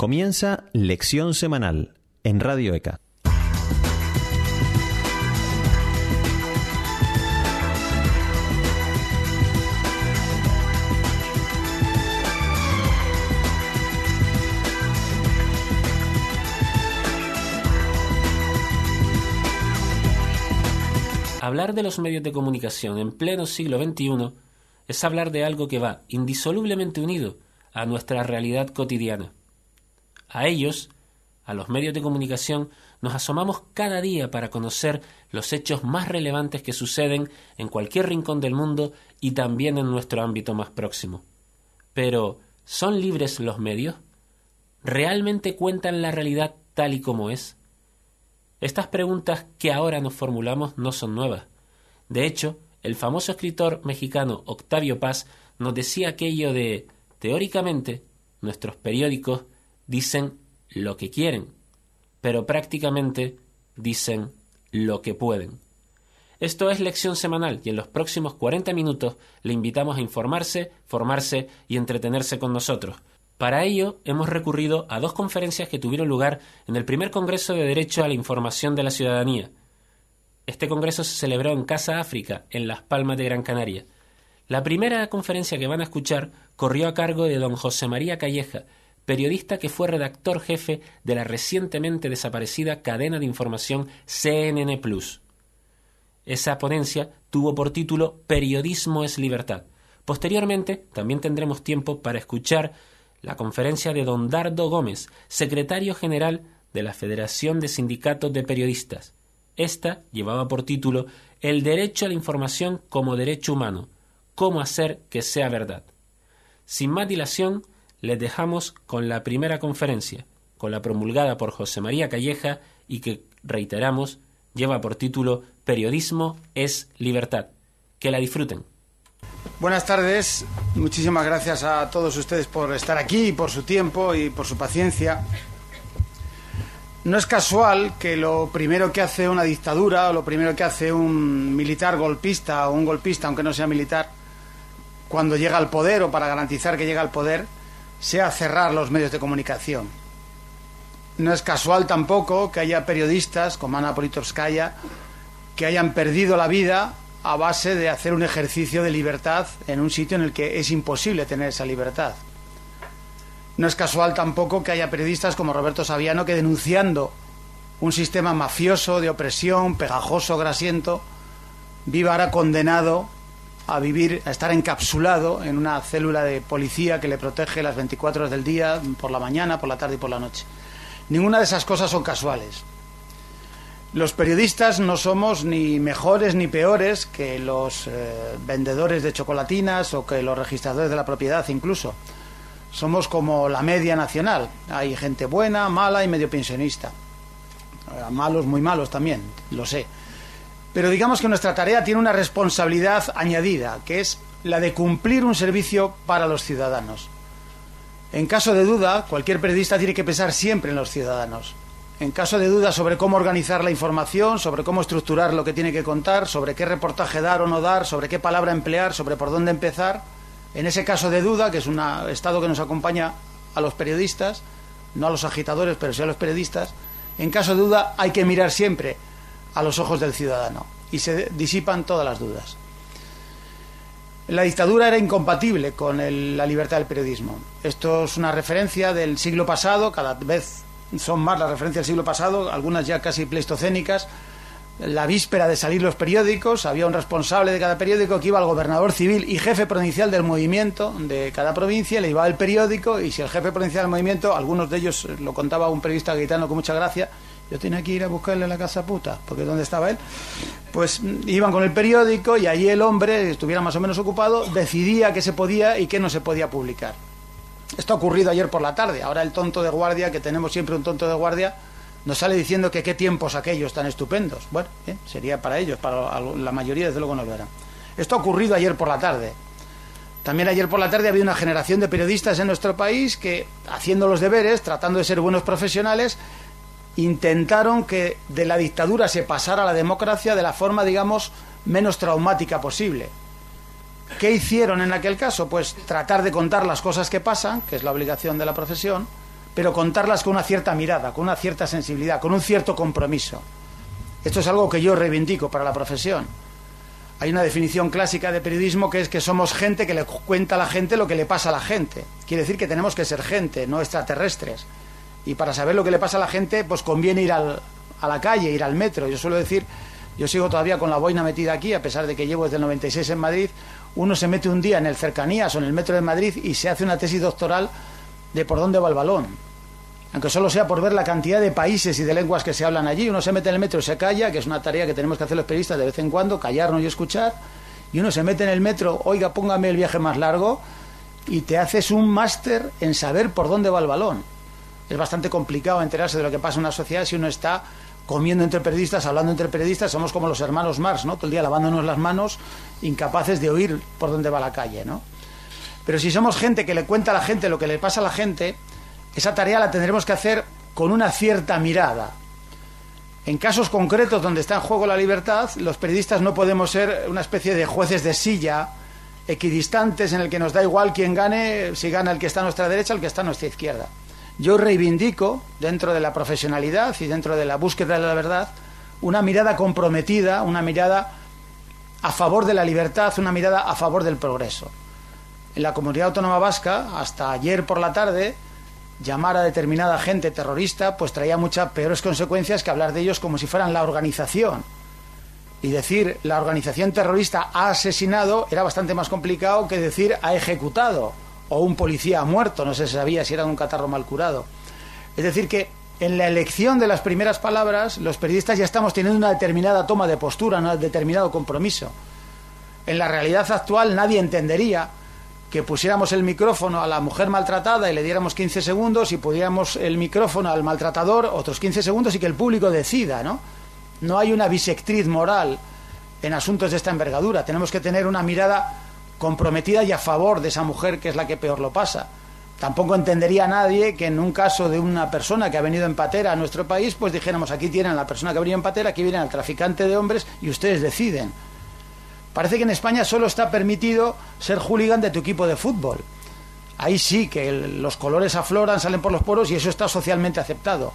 Comienza Lección Semanal en Radio ECA. Hablar de los medios de comunicación en pleno siglo XXI es hablar de algo que va indisolublemente unido a nuestra realidad cotidiana. A ellos, a los medios de comunicación, nos asomamos cada día para conocer los hechos más relevantes que suceden en cualquier rincón del mundo y también en nuestro ámbito más próximo. Pero, ¿son libres los medios? ¿Realmente cuentan la realidad tal y como es? Estas preguntas que ahora nos formulamos no son nuevas. De hecho, el famoso escritor mexicano Octavio Paz nos decía aquello de, teóricamente, nuestros periódicos dicen lo que quieren, pero prácticamente dicen lo que pueden. Esto es lección semanal y en los próximos 40 minutos le invitamos a informarse, formarse y entretenerse con nosotros. Para ello hemos recurrido a dos conferencias que tuvieron lugar en el primer Congreso de Derecho a la Información de la Ciudadanía. Este congreso se celebró en Casa África, en Las Palmas de Gran Canaria. La primera conferencia que van a escuchar corrió a cargo de don José María Calleja, periodista que fue redactor jefe de la recientemente desaparecida cadena de información CNN Plus. Esa ponencia tuvo por título Periodismo es libertad. Posteriormente, también tendremos tiempo para escuchar la conferencia de don Dardo Gómez, secretario general de la Federación de Sindicatos de Periodistas. Esta llevaba por título El derecho a la información como derecho humano, cómo hacer que sea verdad. Sin más dilación, les dejamos con la primera conferencia, con la promulgada por José María Calleja y que, reiteramos, lleva por título Periodismo es libertad. Que la disfruten. Buenas tardes, muchísimas gracias a todos ustedes por estar aquí, por su tiempo y por su paciencia. No es casual que lo primero que hace una dictadura o lo primero que hace un militar golpista o un golpista, aunque no sea militar, cuando llega al poder o para garantizar que llega al poder, sea cerrar los medios de comunicación. No es casual tampoco que haya periodistas como Ana Politovskaya que hayan perdido la vida a base de hacer un ejercicio de libertad en un sitio en el que es imposible tener esa libertad. No es casual tampoco que haya periodistas como Roberto Saviano que denunciando un sistema mafioso de opresión, pegajoso, grasiento, viva ahora condenado a vivir, a estar encapsulado en una célula de policía que le protege las 24 horas del día, por la mañana, por la tarde y por la noche. Ninguna de esas cosas son casuales. Los periodistas no somos ni mejores ni peores que los eh, vendedores de chocolatinas o que los registradores de la propiedad incluso. Somos como la media nacional. Hay gente buena, mala y medio pensionista. Eh, malos, muy malos también, lo sé. Pero digamos que nuestra tarea tiene una responsabilidad añadida, que es la de cumplir un servicio para los ciudadanos. En caso de duda, cualquier periodista tiene que pensar siempre en los ciudadanos. En caso de duda sobre cómo organizar la información, sobre cómo estructurar lo que tiene que contar, sobre qué reportaje dar o no dar, sobre qué palabra emplear, sobre por dónde empezar, en ese caso de duda, que es un estado que nos acompaña a los periodistas, no a los agitadores, pero sí a los periodistas, en caso de duda hay que mirar siempre a los ojos del ciudadano y se disipan todas las dudas. La dictadura era incompatible con la libertad del periodismo. Esto es una referencia del siglo pasado, cada vez son más las referencias del siglo pasado, algunas ya casi pleistocénicas. La víspera de salir los periódicos, había un responsable de cada periódico que iba al gobernador civil y jefe provincial del movimiento de cada provincia, le iba al periódico y si el jefe provincial del movimiento, algunos de ellos lo contaba un periodista gritando con mucha gracia, yo tenía que ir a buscarle la casa puta, porque ¿dónde estaba él? Pues iban con el periódico y allí el hombre, estuviera más o menos ocupado, decidía qué se podía y qué no se podía publicar. Esto ha ocurrido ayer por la tarde. Ahora el tonto de guardia, que tenemos siempre un tonto de guardia, nos sale diciendo que qué tiempos aquellos tan estupendos. Bueno, sería para ellos, para la mayoría desde luego no lo eran. Esto ha ocurrido ayer por la tarde. También ayer por la tarde había una generación de periodistas en nuestro país que, haciendo los deberes, tratando de ser buenos profesionales, intentaron que de la dictadura se pasara a la democracia de la forma, digamos, menos traumática posible. ¿Qué hicieron en aquel caso? Pues tratar de contar las cosas que pasan, que es la obligación de la profesión, pero contarlas con una cierta mirada, con una cierta sensibilidad, con un cierto compromiso. Esto es algo que yo reivindico para la profesión. Hay una definición clásica de periodismo que es que somos gente que le cuenta a la gente lo que le pasa a la gente. Quiere decir que tenemos que ser gente, no extraterrestres. Y para saber lo que le pasa a la gente, pues conviene ir a la calle, ir al metro. Yo suelo decir, yo sigo todavía con la boina metida aquí, a pesar de que llevo desde el 96 en Madrid. Uno se mete un día en el cercanías o en el metro de Madrid y se hace una tesis doctoral de por dónde va el balón aunque solo sea por ver la cantidad de países y de lenguas que se hablan allí. Uno se mete en el metro y se calla, que es una tarea que tenemos que hacer los periodistas de vez en cuando, callarnos y escuchar. Y uno se mete en el metro, oiga, póngame el viaje más largo, y te haces un máster en saber por dónde va el balón. Es bastante complicado enterarse de lo que pasa en una sociedad si uno está comiendo entre periodistas, hablando entre periodistas, somos como los hermanos Marx, ¿no? Todo el día lavándonos las manos, incapaces de oír por dónde va la calle, ¿no? Pero si somos gente que le cuenta a la gente lo que le pasa a la gente, esa tarea la tendremos que hacer con una cierta mirada. En casos concretos donde está en juego la libertad, los periodistas no podemos ser una especie de jueces de silla, equidistantes en el que nos da igual quién gane, si gana el que está a nuestra derecha o el que está a nuestra izquierda. Yo reivindico, dentro de la profesionalidad y dentro de la búsqueda de la verdad, una mirada comprometida, una mirada a favor de la libertad, una mirada a favor del progreso. En la comunidad autónoma vasca, hasta ayer por la tarde, llamar a determinada gente terrorista pues traía muchas peores consecuencias que hablar de ellos como si fueran la organización. Y decir la organización terrorista ha asesinado era bastante más complicado que decir ha ejecutado o un policía ha muerto, no se sabía si era un catarro mal curado. Es decir que en la elección de las primeras palabras los periodistas ya estamos teniendo una determinada toma de postura, un determinado compromiso. En la realidad actual nadie entendería que pusiéramos el micrófono a la mujer maltratada y le diéramos 15 segundos y pudiéramos el micrófono al maltratador otros 15 segundos y que el público decida, ¿no? No hay una bisectriz moral en asuntos de esta envergadura. Tenemos que tener una mirada comprometida y a favor de esa mujer que es la que peor lo pasa. Tampoco entendería nadie que en un caso de una persona que ha venido en patera a nuestro país, pues dijéramos aquí tienen a la persona que ha venido en patera, aquí viene al traficante de hombres y ustedes deciden. Parece que en España solo está permitido ser hooligan de tu equipo de fútbol. Ahí sí que los colores afloran, salen por los poros y eso está socialmente aceptado.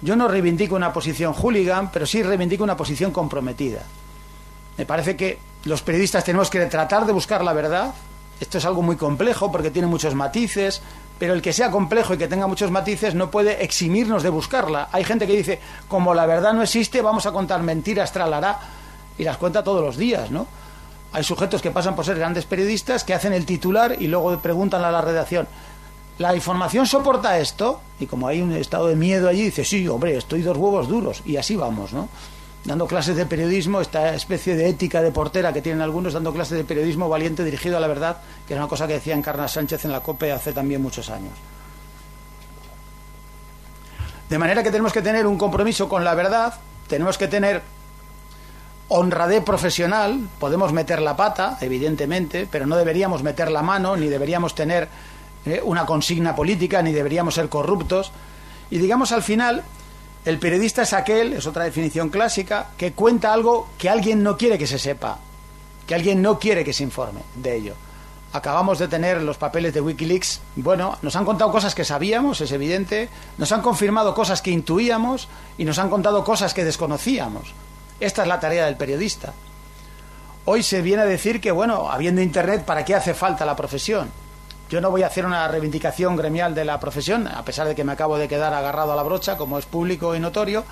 Yo no reivindico una posición hooligan, pero sí reivindico una posición comprometida. Me parece que los periodistas tenemos que tratar de buscar la verdad. Esto es algo muy complejo porque tiene muchos matices, pero el que sea complejo y que tenga muchos matices no puede eximirnos de buscarla. Hay gente que dice, como la verdad no existe, vamos a contar mentiras, tralará, y las cuenta todos los días, ¿no? Hay sujetos que pasan por ser grandes periodistas que hacen el titular y luego preguntan a la redacción, ¿la información soporta esto? Y como hay un estado de miedo allí, dice, sí, hombre, estoy dos huevos duros. Y así vamos, ¿no? Dando clases de periodismo, esta especie de ética de portera que tienen algunos, dando clases de periodismo valiente dirigido a la verdad, que es una cosa que decía Encarna Sánchez en la COPE hace también muchos años. De manera que tenemos que tener un compromiso con la verdad, tenemos que tener honradez profesional, podemos meter la pata, evidentemente, pero no deberíamos meter la mano, ni deberíamos tener eh, una consigna política, ni deberíamos ser corruptos. Y digamos al final, el periodista es aquel, es otra definición clásica, que cuenta algo que alguien no quiere que se sepa, que alguien no quiere que se informe de ello. Acabamos de tener los papeles de Wikileaks. Bueno, nos han contado cosas que sabíamos, es evidente, nos han confirmado cosas que intuíamos y nos han contado cosas que desconocíamos. Esta es la tarea del periodista. Hoy se viene a decir que, bueno, habiendo Internet, ¿para qué hace falta la profesión? Yo no voy a hacer una reivindicación gremial de la profesión, a pesar de que me acabo de quedar agarrado a la brocha, como es público y notorio,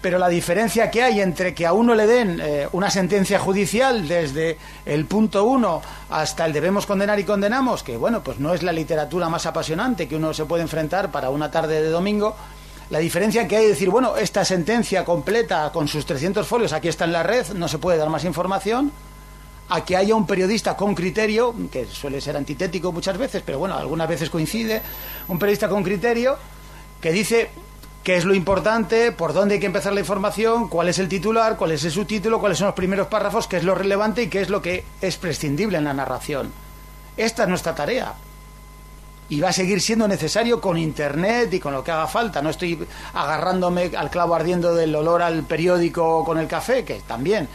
pero la diferencia que hay entre que a uno le den eh, una sentencia judicial desde el punto uno hasta el debemos condenar y condenamos, que bueno, pues no es la literatura más apasionante que uno se puede enfrentar para una tarde de domingo, la diferencia que hay es decir, bueno, esta sentencia completa con sus 300 folios aquí está en la red, no se puede dar más información, a que haya un periodista con criterio, que suele ser antitético muchas veces, pero bueno, algunas veces coincide, un periodista con criterio que dice qué es lo importante, por dónde hay que empezar la información, cuál es el titular, cuál es el subtítulo, cuáles son los primeros párrafos, qué es lo relevante y qué es lo que es prescindible en la narración. Esta es nuestra tarea. Y va a seguir siendo necesario con Internet y con lo que haga falta. No estoy agarrándome al clavo ardiendo del olor al periódico con el café, que también.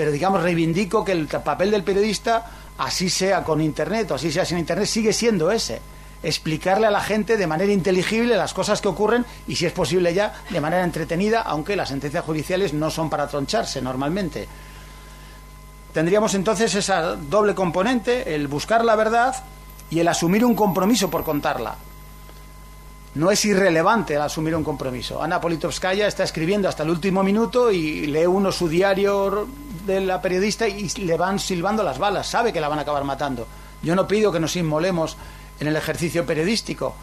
Pero digamos, reivindico que el papel del periodista, así sea con Internet o así sea sin Internet, sigue siendo ese explicarle a la gente de manera inteligible las cosas que ocurren y, si es posible ya, de manera entretenida, aunque las sentencias judiciales no son para troncharse normalmente. Tendríamos entonces esa doble componente, el buscar la verdad y el asumir un compromiso por contarla. No es irrelevante el asumir un compromiso. Ana Politovskaya está escribiendo hasta el último minuto y lee uno su diario de la periodista y le van silbando las balas. Sabe que la van a acabar matando. Yo no pido que nos inmolemos en el ejercicio periodístico,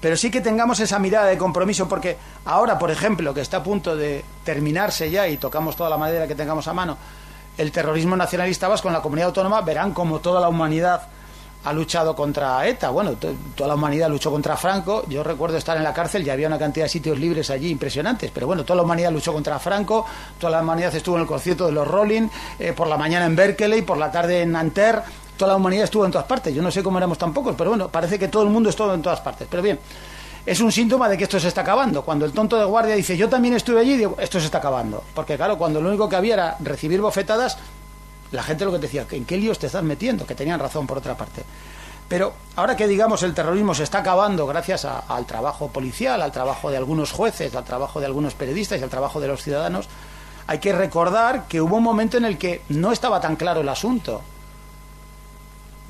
pero sí que tengamos esa mirada de compromiso, porque ahora, por ejemplo, que está a punto de terminarse ya y tocamos toda la madera que tengamos a mano, el terrorismo nacionalista vasco en la comunidad autónoma, verán como toda la humanidad ha luchado contra ETA. Bueno, toda la humanidad luchó contra Franco. Yo recuerdo estar en la cárcel y había una cantidad de sitios libres allí impresionantes. Pero bueno, toda la humanidad luchó contra Franco. Toda la humanidad estuvo en el concierto de los Rolling. Eh, por la mañana en Berkeley, por la tarde en Nanterre toda la humanidad estuvo en todas partes. Yo no sé cómo éramos tan pocos, pero bueno, parece que todo el mundo estuvo en todas partes. Pero bien, es un síntoma de que esto se está acabando. Cuando el tonto de guardia dice, yo también estuve allí, digo, esto se está acabando. Porque claro, cuando lo único que había era recibir bofetadas, la gente lo que decía, ¿en qué líos te estás metiendo? Que tenían razón por otra parte. Pero ahora que digamos el terrorismo se está acabando gracias al trabajo policial, al trabajo de algunos jueces, al trabajo de algunos periodistas y al trabajo de los ciudadanos, hay que recordar que hubo un momento en el que no estaba tan claro el asunto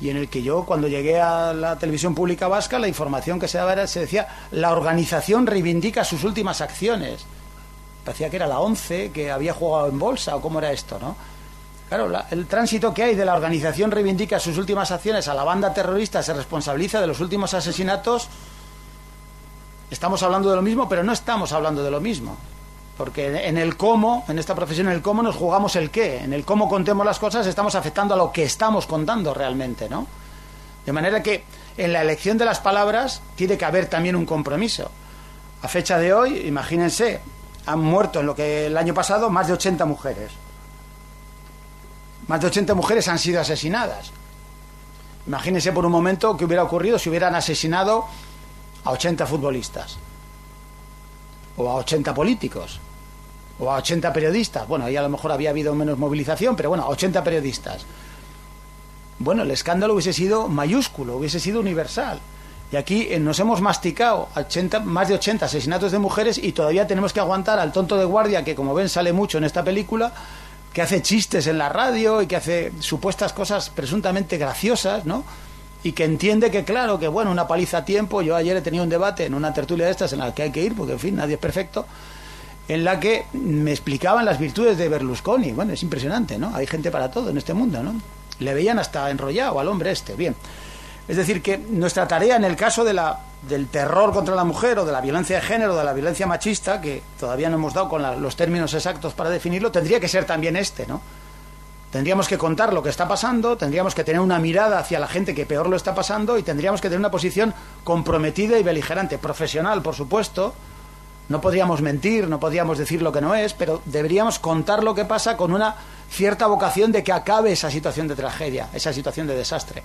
y en el que yo cuando llegué a la televisión pública vasca la información que se daba era, se decía la organización reivindica sus últimas acciones parecía que era la 11 que había jugado en bolsa o cómo era esto no claro el tránsito que hay de la organización reivindica sus últimas acciones a la banda terrorista se responsabiliza de los últimos asesinatos estamos hablando de lo mismo pero no estamos hablando de lo mismo porque en el cómo, en esta profesión, en el cómo nos jugamos el qué. En el cómo contemos las cosas estamos afectando a lo que estamos contando realmente, ¿no? De manera que en la elección de las palabras tiene que haber también un compromiso. A fecha de hoy, imagínense, han muerto en lo que el año pasado más de 80 mujeres. Más de 80 mujeres han sido asesinadas. Imagínense por un momento qué hubiera ocurrido si hubieran asesinado a 80 futbolistas o a 80 políticos o a 80 periodistas. Bueno, ahí a lo mejor había habido menos movilización, pero bueno, a 80 periodistas. Bueno, el escándalo hubiese sido mayúsculo, hubiese sido universal. Y aquí eh, nos hemos masticado 80, más de 80 asesinatos de mujeres y todavía tenemos que aguantar al tonto de guardia, que como ven sale mucho en esta película, que hace chistes en la radio y que hace supuestas cosas presuntamente graciosas, ¿no? Y que entiende que, claro, que bueno, una paliza a tiempo. Yo ayer he tenido un debate en una tertulia de estas en la que hay que ir, porque en fin, nadie es perfecto en la que me explicaban las virtudes de Berlusconi. Bueno, es impresionante, ¿no? Hay gente para todo en este mundo, ¿no? Le veían hasta enrollado al hombre este. Bien. Es decir, que nuestra tarea en el caso de la, del terror contra la mujer o de la violencia de género o de la violencia machista, que todavía no hemos dado con los términos exactos para definirlo, tendría que ser también este, ¿no? Tendríamos que contar lo que está pasando, tendríamos que tener una mirada hacia la gente que peor lo está pasando y tendríamos que tener una posición comprometida y beligerante, profesional, por supuesto, no podríamos mentir, no podríamos decir lo que no es, pero deberíamos contar lo que pasa con una cierta vocación de que acabe esa situación de tragedia, esa situación de desastre.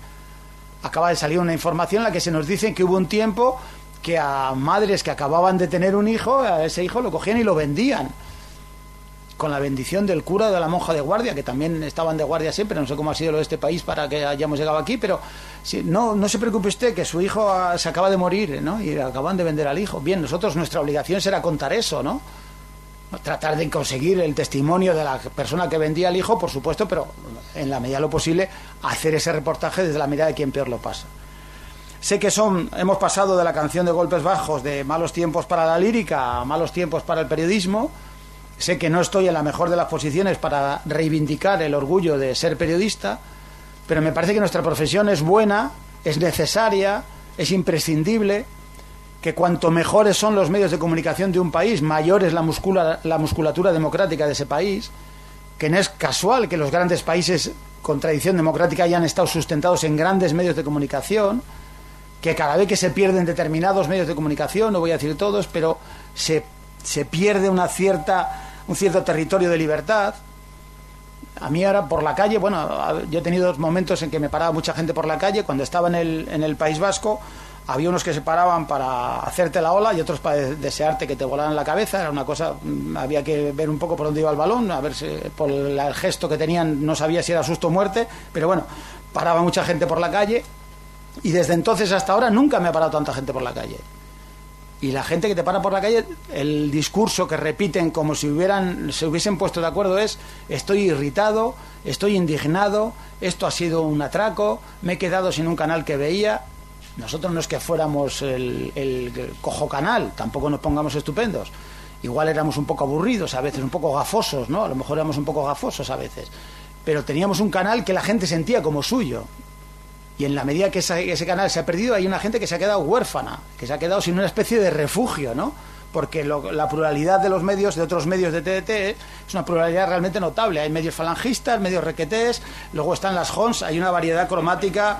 Acaba de salir una información en la que se nos dice que hubo un tiempo que a madres que acababan de tener un hijo, a ese hijo lo cogían y lo vendían con la bendición del cura o de la monja de guardia, que también estaban de guardia siempre, no sé cómo ha sido lo de este país para que hayamos llegado aquí, pero no, no se preocupe usted que su hijo se acaba de morir, ¿no? Y acaban de vender al hijo. Bien, nosotros nuestra obligación será contar eso, ¿no? Tratar de conseguir el testimonio de la persona que vendía al hijo, por supuesto, pero en la medida de lo posible hacer ese reportaje desde la mirada de quien peor lo pasa. Sé que son, hemos pasado de la canción de golpes bajos de malos tiempos para la lírica a malos tiempos para el periodismo, Sé que no estoy en la mejor de las posiciones para reivindicar el orgullo de ser periodista, pero me parece que nuestra profesión es buena, es necesaria, es imprescindible, que cuanto mejores son los medios de comunicación de un país, mayor es la, la musculatura democrática de ese país, que no es casual que los grandes países con tradición democrática hayan estado sustentados en grandes medios de comunicación, que cada vez que se pierden determinados medios de comunicación, no voy a decir todos, pero se, se pierde una cierta, un cierto territorio de libertad. A mí ahora por la calle, bueno, yo he tenido momentos en que me paraba mucha gente por la calle, cuando estaba en el, en el País Vasco, había unos que se paraban para hacerte la ola y otros para desearte que te volaran la cabeza. Era una cosa, mm, había que ver un poco por dónde iba el balón, a ver si por el gesto que tenían no sabía si era susto o muerte, pero bueno, paraba mucha gente por la calle y desde entonces hasta ahora nunca me ha parado tanta gente por la calle. Y la gente que te para por la calle, el discurso que repiten como si hubieran, se hubiesen puesto de acuerdo es estoy irritado, estoy indignado, esto ha sido un atraco, me he quedado sin un canal que veía, nosotros no es que fuéramos el, cojo canal, tampoco nos pongamos estupendos. Igual éramos un poco aburridos a veces, un poco gafosos, ¿no? A lo mejor éramos un poco gafosos a veces. Pero teníamos un canal que la gente sentía como suyo. Y en la medida que ese canal se ha perdido, hay una gente que se ha quedado huérfana, que se ha quedado sin una especie de refugio, ¿no? porque la pluralidad de los medios, de otros medios de TDT, es una pluralidad realmente notable. Hay medios falangistas, medios requetés, luego están las HONS, hay una variedad cromática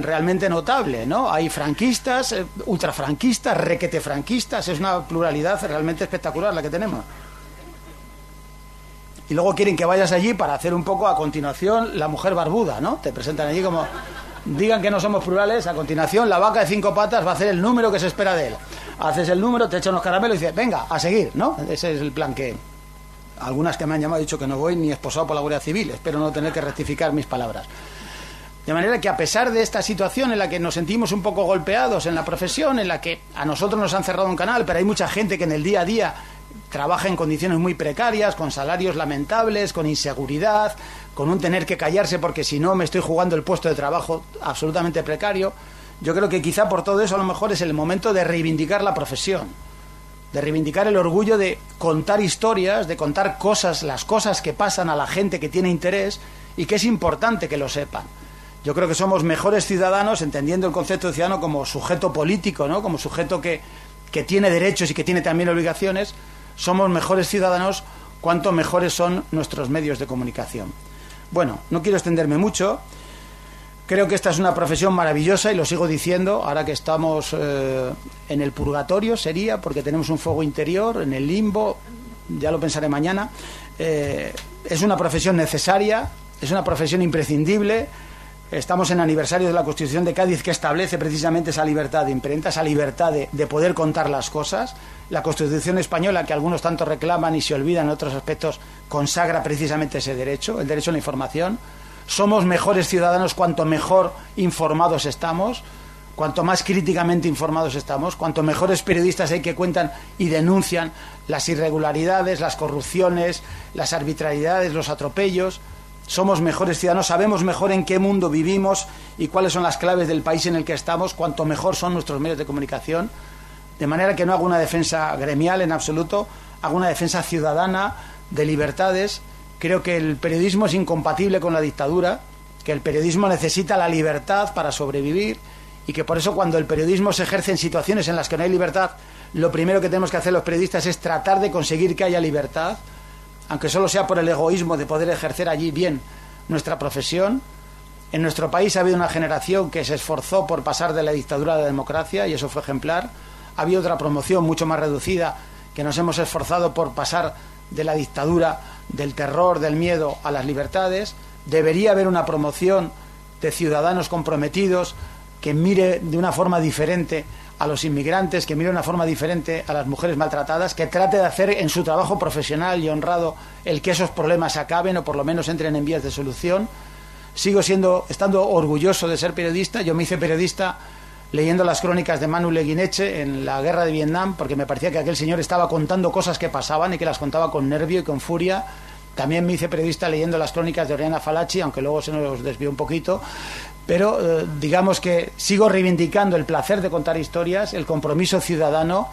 realmente notable, ¿no? Hay franquistas, eh, ultrafranquistas, requete franquistas, es una pluralidad realmente espectacular la que tenemos. Y luego quieren que vayas allí para hacer un poco a continuación la mujer barbuda, ¿no? Te presentan allí como digan que no somos plurales, a continuación la vaca de cinco patas va a hacer el número que se espera de él. Haces el número, te echan unos caramelos y dices, venga, a seguir, ¿no? Ese es el plan que... Algunas que me han llamado han dicho que no voy ni esposado por la Guardia Civil, espero no tener que rectificar mis palabras. De manera que a pesar de esta situación en la que nos sentimos un poco golpeados en la profesión, en la que a nosotros nos han cerrado un canal, pero hay mucha gente que en el día a día trabaja en condiciones muy precarias, con salarios lamentables, con inseguridad, con un tener que callarse porque si no me estoy jugando el puesto de trabajo absolutamente precario. Yo creo que quizá por todo eso a lo mejor es el momento de reivindicar la profesión, de reivindicar el orgullo de contar historias, de contar cosas, las cosas que pasan a la gente que tiene interés y que es importante que lo sepan. Yo creo que somos mejores ciudadanos entendiendo el concepto de ciudadano como sujeto político, ¿no? como sujeto que, que tiene derechos y que tiene también obligaciones. Somos mejores ciudadanos cuanto mejores son nuestros medios de comunicación. Bueno, no quiero extenderme mucho. Creo que esta es una profesión maravillosa y lo sigo diciendo ahora que estamos eh, en el purgatorio, sería, porque tenemos un fuego interior, en el limbo, ya lo pensaré mañana. Eh, es una profesión necesaria, es una profesión imprescindible Estamos en aniversario de la Constitución de Cádiz que establece precisamente esa libertad de imprenta, esa libertad de, poder contar las cosas. La Constitución española, que algunos tanto reclaman y se olvidan en otros aspectos, consagra precisamente ese derecho, el derecho a la información. Somos mejores ciudadanos cuanto mejor informados estamos, cuanto más críticamente informados estamos, cuanto mejores periodistas hay que cuentan y denuncian las irregularidades, las corrupciones, las arbitrariedades, los atropellos somos mejores ciudadanos, sabemos mejor en qué mundo vivimos y cuáles son las claves del país en el que estamos, cuanto mejor son nuestros medios de comunicación. De manera que no hago una defensa gremial en absoluto, hago una defensa ciudadana de libertades. Creo que el periodismo es incompatible con la dictadura, que el periodismo necesita la libertad para sobrevivir y que por eso cuando el periodismo se ejerce en situaciones en las que no hay libertad, lo primero que tenemos que hacer los periodistas es tratar de conseguir que haya libertad aunque solo sea por el egoísmo de poder ejercer allí bien nuestra profesión. En nuestro país ha habido una generación que se esforzó por pasar de la dictadura a la democracia y eso fue ejemplar. Ha habido otra promoción mucho más reducida que nos hemos esforzado por pasar de la dictadura, del terror, del miedo a las libertades. Debería haber una promoción de ciudadanos comprometidos que mire de una forma diferente a los inmigrantes, que mire de una forma diferente a las mujeres maltratadas, que trate de hacer en su trabajo profesional y honrado el que esos problemas acaben o por lo menos entren en vías de solución. Sigo siendo, estando orgulloso de ser periodista. Yo me hice periodista leyendo las crónicas de Manuel Leguineche en la guerra de Vietnam, porque me parecía que aquel señor estaba contando cosas que pasaban y que las contaba con nervio y con furia. También me hice periodista leyendo las crónicas de Oriana Falachi, aunque luego se nos desvió un poquito pero eh, digamos que sigo reivindicando el placer de contar historias, el compromiso ciudadano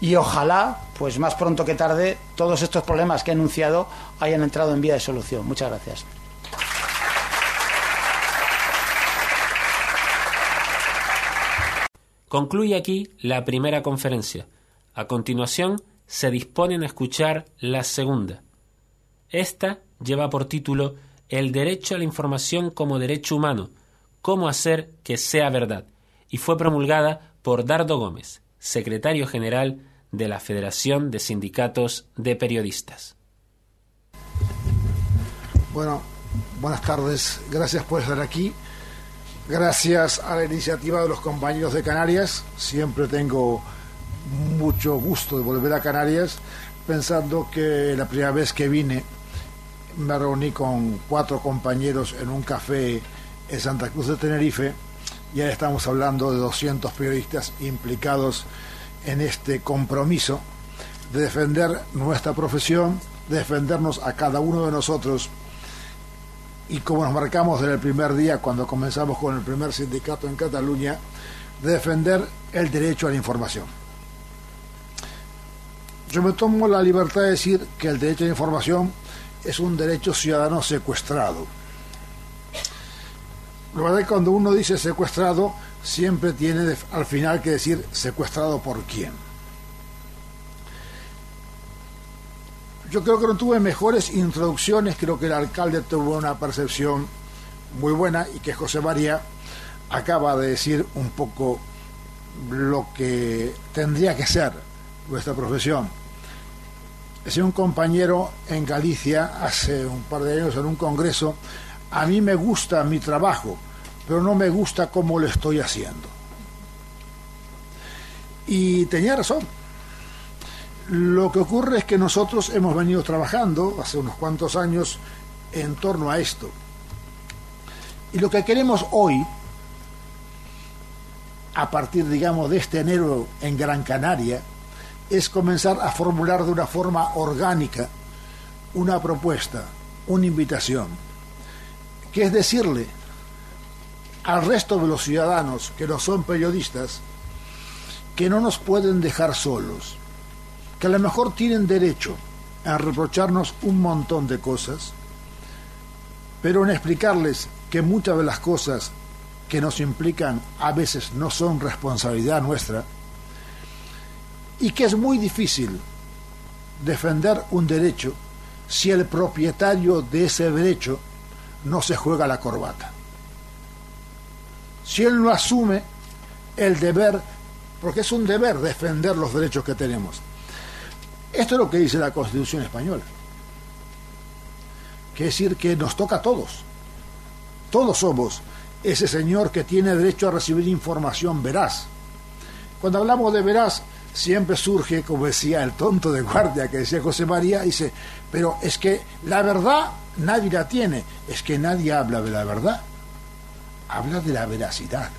y ojalá, pues más pronto que tarde, todos estos problemas que he enunciado hayan entrado en vía de solución. Muchas gracias. Concluye aquí la primera conferencia. A continuación, se disponen a escuchar la segunda. Esta lleva por título el derecho a la información como derecho humano, cómo hacer que sea verdad, y fue promulgada por Dardo Gómez, secretario general de la Federación de Sindicatos de Periodistas. Bueno, buenas tardes, gracias por estar aquí. Gracias a la iniciativa de los compañeros de Canarias, siempre tengo mucho gusto de volver a Canarias, pensando que la primera vez que vine me reuní con cuatro compañeros en un café en Santa Cruz de Tenerife y ahora estamos hablando de 200 periodistas implicados en este compromiso de defender nuestra profesión, de defendernos a cada uno de nosotros y como nos marcamos desde el primer día cuando comenzamos con el primer sindicato en Cataluña, de defender el derecho a la información. Yo me tomo la libertad de decir que el derecho a la información es un derecho ciudadano secuestrado. La verdad es que cuando uno dice secuestrado, siempre tiene al final que decir secuestrado por quién. Yo creo que no tuve mejores introducciones, creo que el alcalde tuvo una percepción muy buena y que José María acaba de decir un poco lo que tendría que ser nuestra profesión. Decía un compañero en Galicia hace un par de años en un congreso, a mí me gusta mi trabajo, pero no me gusta cómo lo estoy haciendo. Y tenía razón. Lo que ocurre es que nosotros hemos venido trabajando hace unos cuantos años en torno a esto. Y lo que queremos hoy, a partir, digamos, de este enero en Gran Canaria, es comenzar a formular de una forma orgánica una propuesta, una invitación, que es decirle al resto de los ciudadanos que no son periodistas que no nos pueden dejar solos, que a lo mejor tienen derecho a reprocharnos un montón de cosas, pero en explicarles que muchas de las cosas que nos implican a veces no son responsabilidad nuestra, y que es muy difícil defender un derecho si el propietario de ese derecho no se juega la corbata si él no asume el deber, porque es un deber defender los derechos que tenemos. Esto es lo que dice la Constitución española. Que decir que nos toca a todos. Todos somos ese señor que tiene derecho a recibir información veraz. Cuando hablamos de veraz, siempre surge, como decía el tonto de guardia que decía José María, dice, pero es que la verdad nadie la tiene, es que nadie habla de la verdad habla de la veracidad.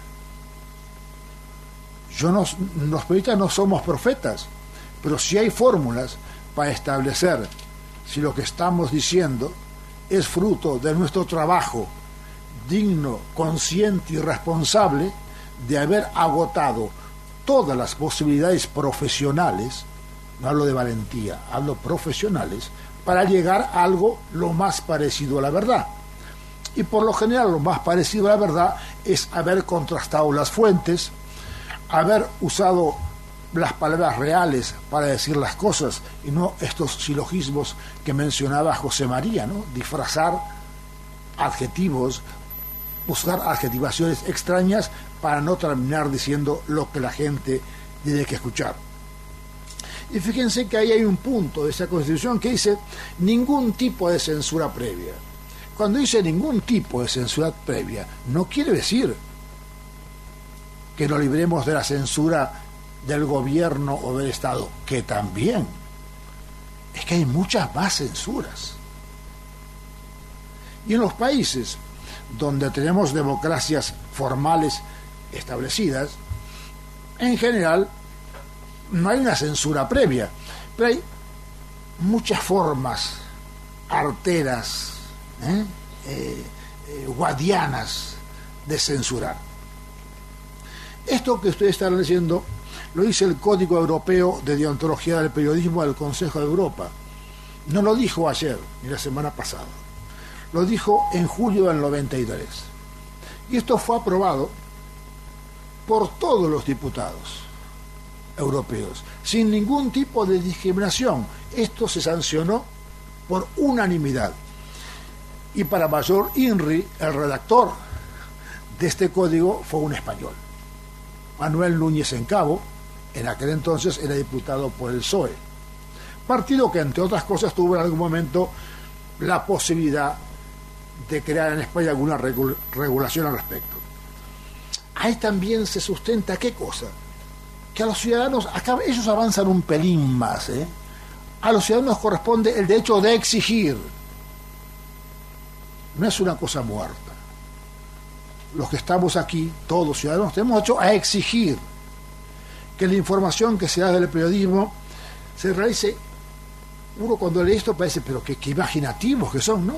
Yo no, los periodistas no somos profetas, pero si hay fórmulas para establecer si lo que estamos diciendo es fruto de nuestro trabajo digno, consciente y responsable de haber agotado todas las posibilidades profesionales, no hablo de valentía, hablo profesionales, para llegar a algo lo más parecido a la verdad y por lo general lo más parecido a la verdad es haber contrastado las fuentes, haber usado las palabras reales para decir las cosas y no estos silogismos que mencionaba José María, ¿no? disfrazar adjetivos, buscar adjetivaciones extrañas para no terminar diciendo lo que la gente tiene que escuchar. Y fíjense que ahí hay un punto de esa constitución que dice ningún tipo de censura previa. Cuando dice ningún tipo de censura previa, no quiere decir que nos libremos de la censura del gobierno o del Estado, que también. Es que hay muchas más censuras. Y en los países donde tenemos democracias formales establecidas, en general no hay una censura previa, pero hay muchas formas arteras ¿eh? Eh, eh, guadianas de censurar. Esto que ustedes están leyendo lo dice el Código Europeo de Deontología del Periodismo del Consejo de Europa. No lo dijo ayer ni la semana pasada. Lo dijo en julio del 93. Y esto fue aprobado por todos los diputados europeos, sin ningún tipo de discriminación. Esto se sancionó por unanimidad. Y para mayor INRI, el redactor de este código fue un español, Manuel Núñez en Cabo, en aquel entonces era diputado por el PSOE, partido que entre otras cosas tuvo en algún momento la posibilidad de crear en España alguna regulación al respecto. Ahí también se sustenta qué cosa? Que a los ciudadanos, ellos avanzan un pelín más, ¿eh? a los ciudadanos corresponde el derecho de exigir. No es una cosa muerta. Los que estamos aquí, todos ciudadanos, tenemos derecho a exigir que la información que se da del periodismo se realice. Uno cuando lee esto parece, pero qué, qué imaginativos que son, ¿no?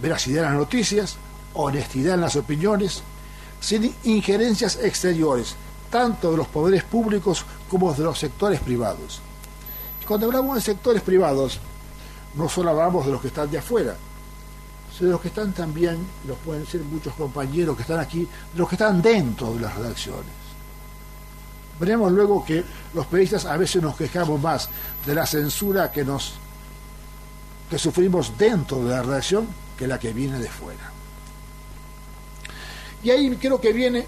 Veracidad en las noticias, honestidad en las opiniones, sin injerencias exteriores, tanto de los poderes públicos como de los sectores privados. Cuando hablamos de sectores privados, no solo hablamos de los que están de afuera, sino de los que están también, los pueden ser muchos compañeros que están aquí, de los que están dentro de las redacciones. Veremos luego que los periodistas a veces nos quejamos más de la censura que nos que sufrimos dentro de la redacción que la que viene de fuera. Y ahí creo que viene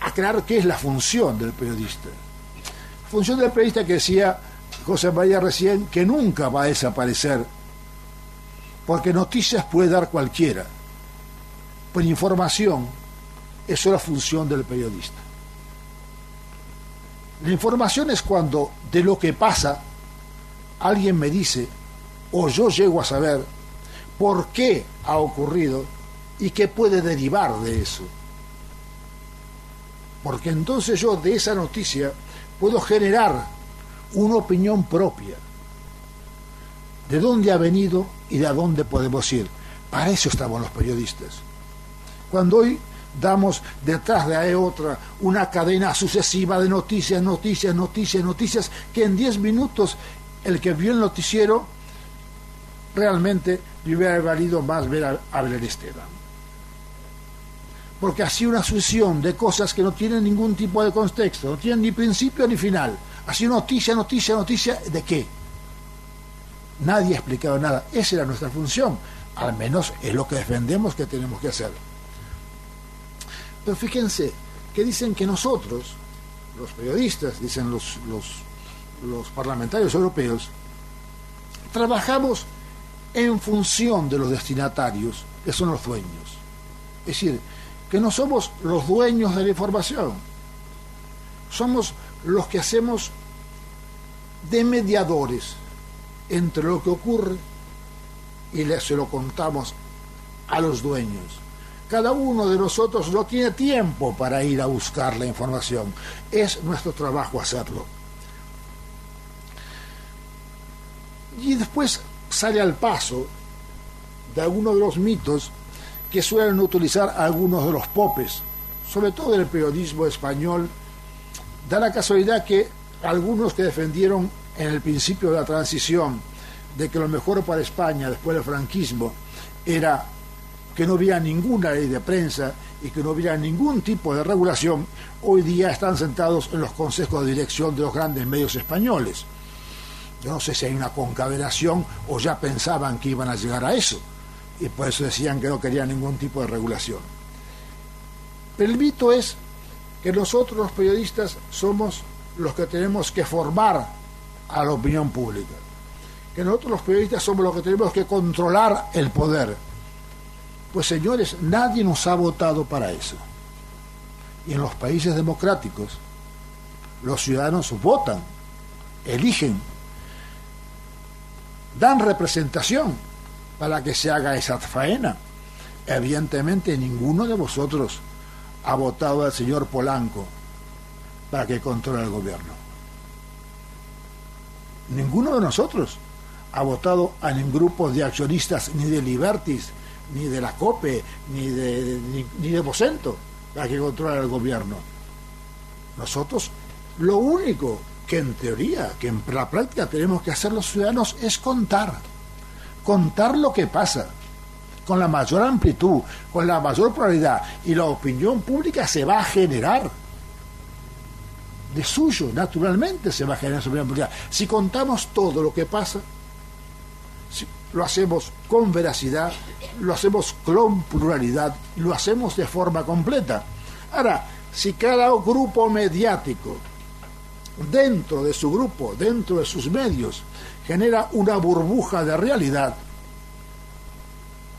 a aclarar qué es la función del periodista función del periodista que decía José María recién, que nunca va a desaparecer, porque noticias puede dar cualquiera, pero información es la función del periodista. La información es cuando de lo que pasa alguien me dice, o yo llego a saber, por qué ha ocurrido y qué puede derivar de eso. Porque entonces yo de esa noticia puedo generar una opinión propia de dónde ha venido y de a dónde podemos ir. Para eso estamos los periodistas. Cuando hoy damos detrás de otra una cadena sucesiva de noticias, noticias, noticias, noticias, que en 10 minutos el que vio el noticiero realmente le hubiera valido más ver a, a Esteban porque así una sucesión de cosas que no tienen ningún tipo de contexto, no tienen ni principio ni final. Así noticia, noticia, noticia, ¿de qué? Nadie ha explicado nada. Esa era nuestra función. Al menos es lo que defendemos que tenemos que hacer. Pero fíjense que dicen que nosotros, los periodistas, dicen los, los, los parlamentarios europeos, trabajamos en función de los destinatarios, que son los dueños. Es decir, que no somos los dueños de la información, somos los que hacemos de mediadores entre lo que ocurre y se lo contamos a los dueños. Cada uno de nosotros no tiene tiempo para ir a buscar la información. Es nuestro trabajo hacerlo. Y después sale al paso de alguno de los mitos que suelen utilizar algunos de los popes, sobre todo en el periodismo español. Da la casualidad que algunos que defendieron en el principio de la transición de que lo mejor para España después del franquismo era que no hubiera ninguna ley de prensa y que no hubiera ningún tipo de regulación, hoy día están sentados en los consejos de dirección de los grandes medios españoles. Yo no sé si hay una concavenación o ya pensaban que iban a llegar a eso y por eso decían que no querían ningún tipo de regulación. Pero el mito es que nosotros los periodistas somos los que tenemos que formar a la opinión pública, que nosotros los periodistas somos los que tenemos que controlar el poder. Pues señores, nadie nos ha votado para eso. Y en los países democráticos, los ciudadanos votan, eligen, dan representación para que se haga esa faena. Evidentemente ninguno de vosotros ha votado al señor Polanco para que controle el gobierno. Ninguno de nosotros ha votado a ningún grupo de accionistas ni de Libertis, ni de la COPE, ni de, ni, Bosento para que controle el gobierno. Nosotros lo único que en teoría, que en la práctica tenemos que hacer los ciudadanos es contar contar lo que pasa con la mayor amplitud, con la mayor probabilidad, y la opinión pública se va a generar. De suyo, naturalmente se va a generar esa opinión pública. Si contamos todo lo que pasa, lo hacemos con veracidad, lo hacemos con pluralidad, lo hacemos de forma completa. Ahora, si cada grupo mediático, dentro de su grupo, dentro de sus medios, genera una burbuja de realidad,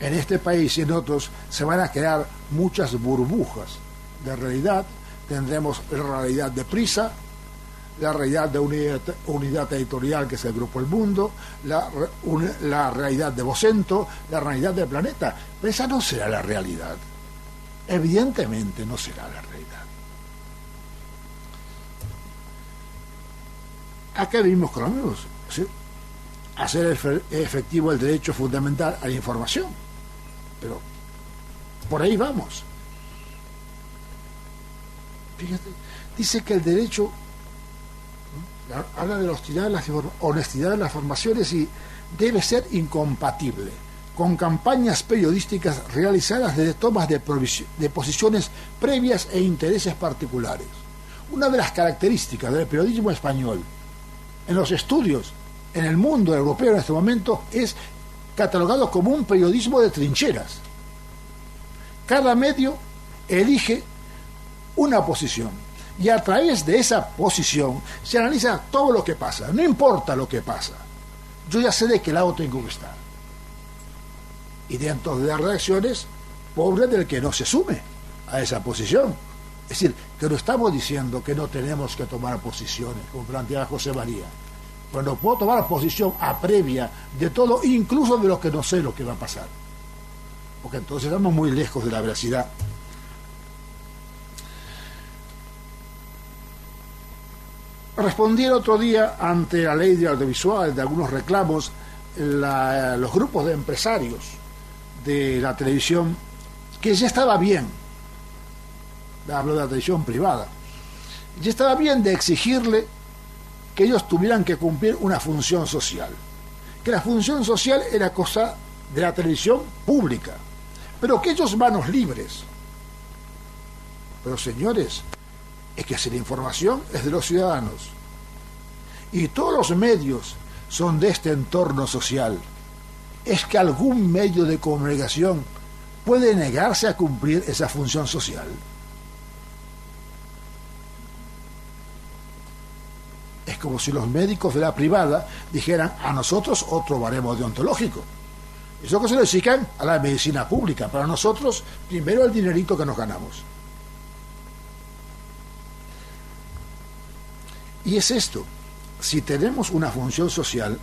en este país y en otros se van a crear muchas burbujas de realidad. Tendremos la realidad de prisa, la realidad de unidad, unidad editorial que es el Grupo El Mundo, la, la realidad de Vocento, la realidad del planeta. Pero esa no será la realidad. Evidentemente no será la realidad. Acá vivimos con los mismos. Hacer efectivo el derecho fundamental a la información. Pero por ahí vamos. Fíjate, dice que el derecho habla de la honestidad las, honestidad de las formaciones y debe ser incompatible con campañas periodísticas realizadas desde tomas de posiciones previas e intereses particulares. Una de las características del periodismo español en los estudios en el mundo europeo en este momento es catalogado como un periodismo de trincheras. Cada medio elige una posición y a través de esa posición se analiza todo lo que pasa, no importa lo que pasa. Yo ya sé de qué lado tengo que estar. Y dentro de las reacciones, pobre del que no se sume a esa posición. Es decir, que no estamos diciendo que no tenemos que tomar posiciones, como planteaba José María. Pero puedo tomar posición a previa de todo, incluso de lo que no sé lo que va a pasar. Porque entonces estamos muy lejos de la veracidad. Respondí el otro día ante la ley de audiovisual, de algunos reclamos, los grupos de empresarios de la televisión, que ya estaba bien, hablo de la televisión privada, ya estaba bien de exigirle que ellos tuvieran que cumplir una función social, que la función social era cosa de la televisión pública, pero que ellos manos libres. Pero señores, es que si la información es de los ciudadanos y todos los medios son de este entorno social, es que algún medio de comunicación puede negarse a cumplir esa función social. Es como si los médicos de la privada dijeran a nosotros otro baremo deontológico. Eso que se lo exigen a la medicina pública. Para nosotros, primero el dinerito que nos ganamos. Y es esto, si tenemos una función social,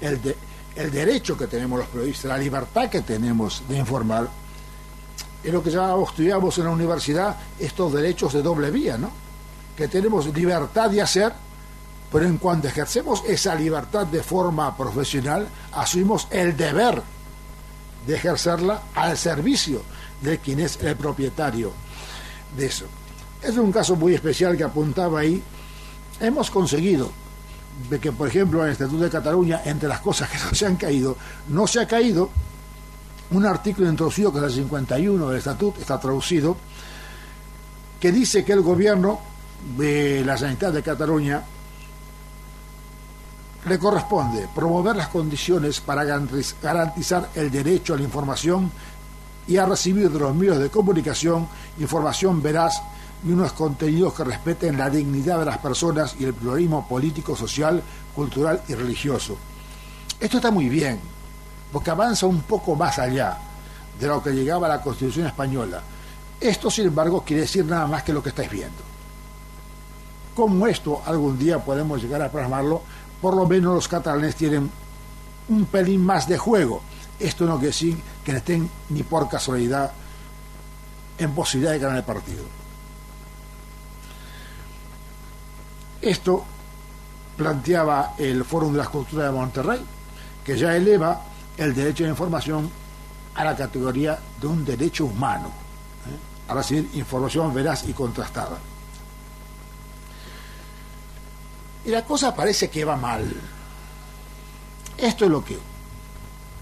el, de, el derecho que tenemos los periodistas, la libertad que tenemos de informar, es lo que llamábamos, estudiamos en la universidad estos derechos de doble vía, ¿no? Que tenemos libertad de hacer, pero en cuanto ejercemos esa libertad de forma profesional, asumimos el deber de ejercerla al servicio de quien es el propietario de eso. Es un caso muy especial que apuntaba ahí hemos conseguido de que, por ejemplo, en el Estatuto de Cataluña, entre las cosas que no se han caído, no se ha caído un artículo introducido que es el 51 del Estatuto, está traducido, que dice que el gobierno de la Sanidad de Cataluña le corresponde promover las condiciones para garantizar el derecho a la información y a recibir de los medios de comunicación información veraz y unos contenidos que respeten la dignidad de las personas y el pluralismo político, social, cultural y religioso. Esto está muy bien, porque avanza un poco más allá de lo que llegaba a la Constitución española. Esto, sin embargo, quiere decir nada más que lo que estáis viendo. Como esto algún día podemos llegar a plasmarlo, por lo menos los catalanes tienen un pelín más de juego. Esto no quiere decir que no estén ni por casualidad en posibilidad de ganar el partido. Esto planteaba el Fórum de las Culturas de Monterrey, que ya eleva el derecho a la información a la categoría de un derecho humano, ¿eh? a recibir información veraz y contrastada. Y la cosa parece que va mal. Esto es lo que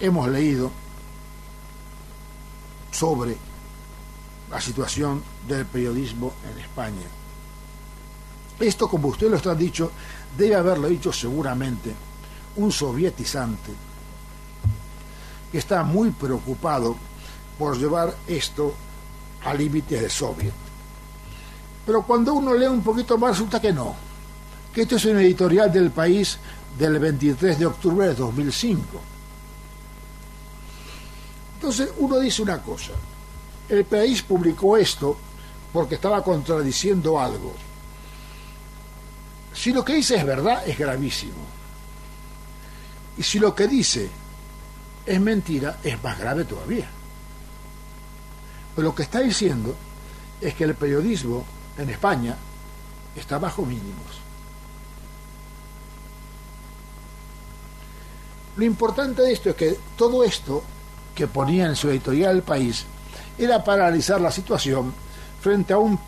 hemos leído sobre la situación del periodismo en España. Esto, como usted lo ha dicho, debe haberlo dicho seguramente un sovietizante que está muy preocupado por llevar esto a límites de soviet. Pero cuando uno lee un poquito más resulta que no, que esto es un editorial del país del 23 de octubre de 2005. Entonces uno dice una cosa, el país publicó esto porque estaba contradiciendo algo. Si lo que dice es verdad, es gravísimo. Y si lo que dice es mentira, es más grave todavía. Pero lo que está diciendo es que el periodismo en España está bajo mínimos. Lo importante de esto es que todo esto que ponía en su editorial el país era para analizar la situación frente a un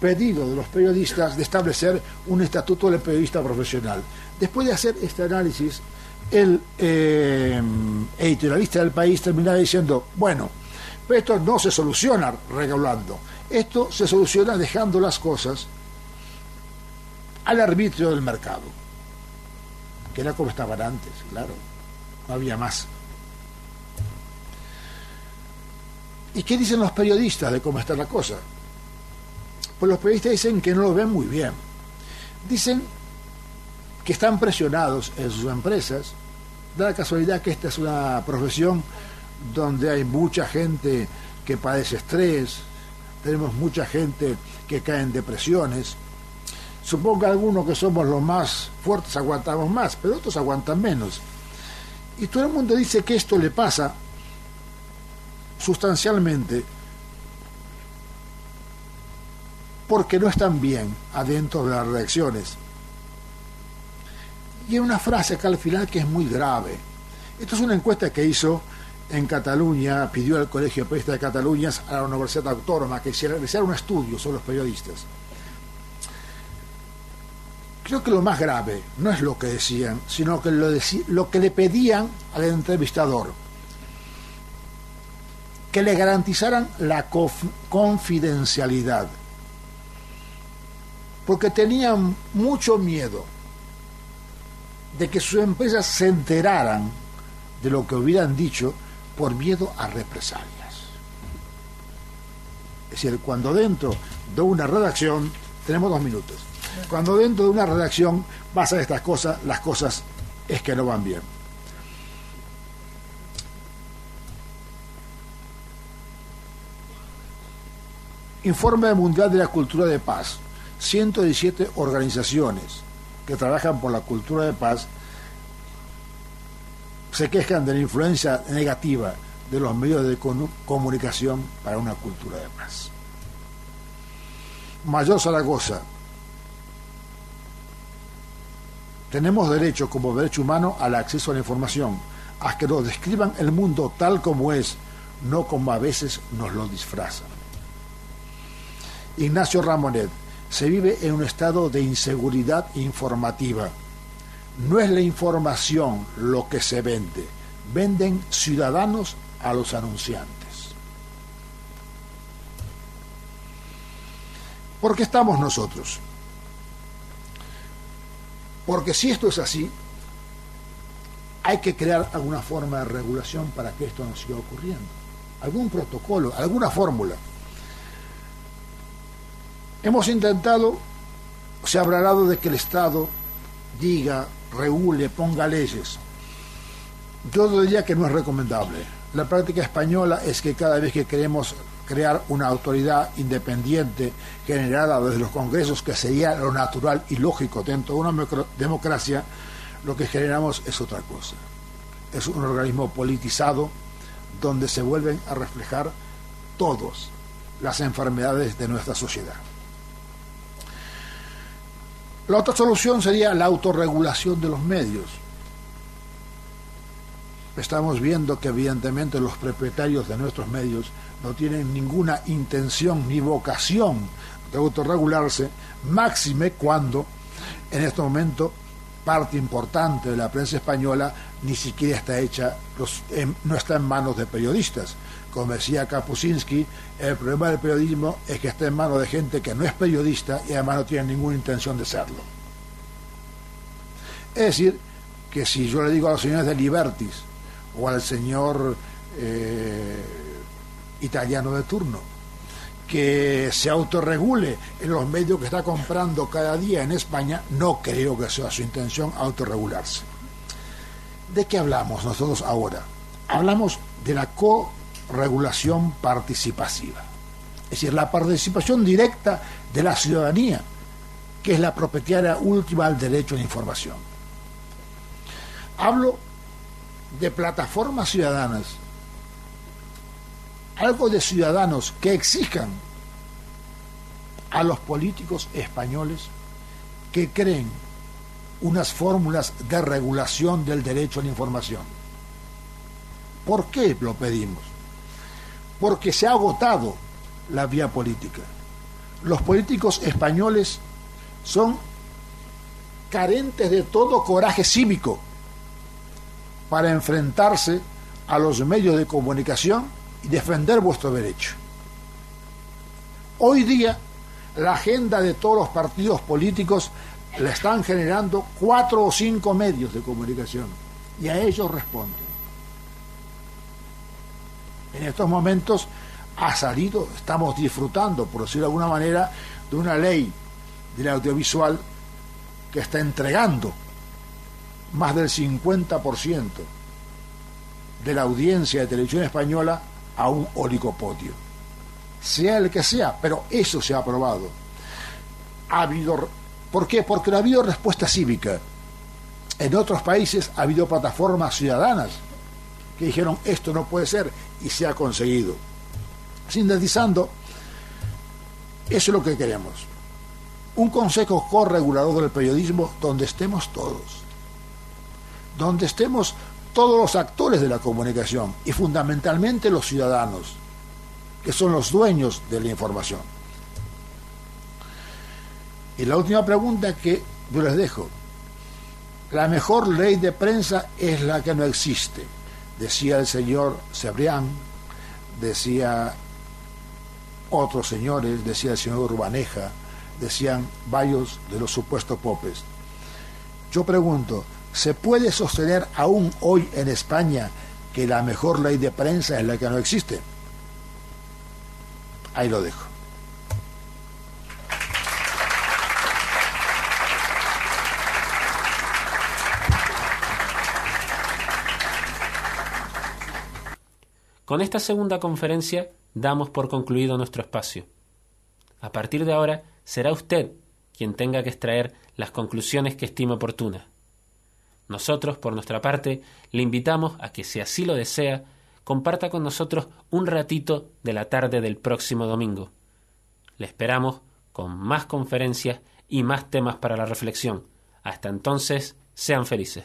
pedido de los periodistas de establecer un estatuto del periodista profesional. Después de hacer este análisis, el eh, editorialista del país terminaba diciendo, bueno, pero esto no se soluciona regulando, esto se soluciona dejando las cosas al arbitrio del mercado, que era como estaban antes, claro, no había más. ¿Y qué dicen los periodistas de cómo está la cosa? Pues los periodistas dicen que no lo ven muy bien. Dicen que están presionados en sus empresas, da la casualidad que esta es una profesión donde hay mucha gente que padece estrés, tenemos mucha gente que cae en depresiones. Supongo algunos que somos los más fuertes aguantamos más, pero otros aguantan menos. Y todo el mundo dice que esto le pasa sustancialmente porque no están bien adentro de las reacciones. Y hay una frase acá al final que es muy grave. Esto es una encuesta que hizo en Cataluña, pidió al Colegio de Periodistas de Cataluña a la Universidad Autónoma que se realizara un estudio sobre los periodistas. Creo que lo más grave no es lo que decían, sino que lo, que le pedían al entrevistador. Que le garantizaran la confidencialidad, porque tenían mucho miedo de que sus empresas se enteraran de lo que hubieran dicho por miedo a represalias. Es decir, cuando dentro de una redacción, tenemos dos minutos, cuando dentro de una redacción pasan estas cosas, las cosas es que no van bien. Informe Mundial de la Cultura de Paz. 117 organizaciones que trabajan por la cultura de paz se quejan de la influencia negativa de los medios de comunicación para una cultura de paz. Mayor Zaragoza. Tenemos derecho como derecho humano al acceso a la información, a que nos describan el mundo tal como es, no como a veces nos lo disfrazan. Ignacio Ramonet, se vive en un estado de inseguridad informativa. No es la información lo que se vende, venden ciudadanos a los anunciantes. ¿Por qué estamos nosotros? Porque si esto es así, hay que crear alguna forma de regulación para que esto no siga ocurriendo. Algún protocolo, alguna fórmula. Hemos intentado, se ha hablado de que el Estado diga, regule, ponga leyes. Yo diría que no es recomendable. La práctica española es que cada vez que queremos crear una autoridad independiente generada desde los congresos, que sería lo natural y lógico dentro de una democracia, lo que generamos es otra cosa. Es un organismo politizado donde se vuelven a reflejar todas las enfermedades de nuestra sociedad. La otra solución sería la autorregulación de los medios. Estamos viendo que evidentemente los propietarios de nuestros medios no tienen ninguna intención ni vocación de autorregularse, máxime cuando en este momento parte importante de la prensa española ni siquiera está hecha, no está en manos de periodistas. Como decía Kapuscinski, el problema del periodismo es que está en manos de gente que no es periodista y además no tiene ninguna intención de serlo. Es decir, que si yo le digo a los señores de Libertis o al señor eh, italiano de turno, que se autorregule en los medios que está comprando cada día en España, no creo que sea su intención autorregularse. ¿De qué hablamos nosotros ahora? Hablamos de la corregulación participativa, es decir, la participación directa de la ciudadanía, que es la propietaria última del derecho a la información. Hablo de plataformas ciudadanas, algo de ciudadanos que exijan a los políticos españoles que creen unas fórmulas de regulación del derecho a la información. ¿Por qué lo pedimos? Porque se ha agotado la vía política. Los políticos españoles son carentes de todo coraje cívico para enfrentarse a los medios de comunicación y defender vuestro derecho. Hoy día, la agenda de todos los partidos políticos la están generando cuatro o cinco medios de comunicación y a ellos responden. En estos momentos ha salido, estamos disfrutando, por decirlo de alguna manera, de una ley del audiovisual que está entregando más del 50% de la audiencia de televisión española a un oligopodio. Sea el que sea, pero eso se ha aprobado. Ha habido, ¿Por qué? Porque no ha habido respuesta cívica. En otros países ha habido plataformas ciudadanas que dijeron esto no puede ser y se ha conseguido. Sintetizando, eso es lo que queremos. Un consejo corregulador del periodismo donde estemos todos. Donde estemos todos los actores de la comunicación y fundamentalmente los ciudadanos, que son los dueños de la información. Y la última pregunta que yo les dejo. La mejor ley de prensa es la que no existe, decía el señor Cebrián, decía otros señores, decía el señor Urbaneja, decían varios de los supuestos popes. Yo pregunto, ¿se puede sostener aún hoy en España que la mejor ley de prensa es la que no existe? Ahí lo dejo. Con esta segunda conferencia damos por concluido nuestro espacio. A partir de ahora será usted quien tenga que extraer las conclusiones que estime oportunas. Nosotros, por nuestra parte, le invitamos a que, si así lo desea, comparta con nosotros un ratito de la tarde del próximo domingo. Le esperamos con más conferencias y más temas para la reflexión. Hasta entonces, sean felices.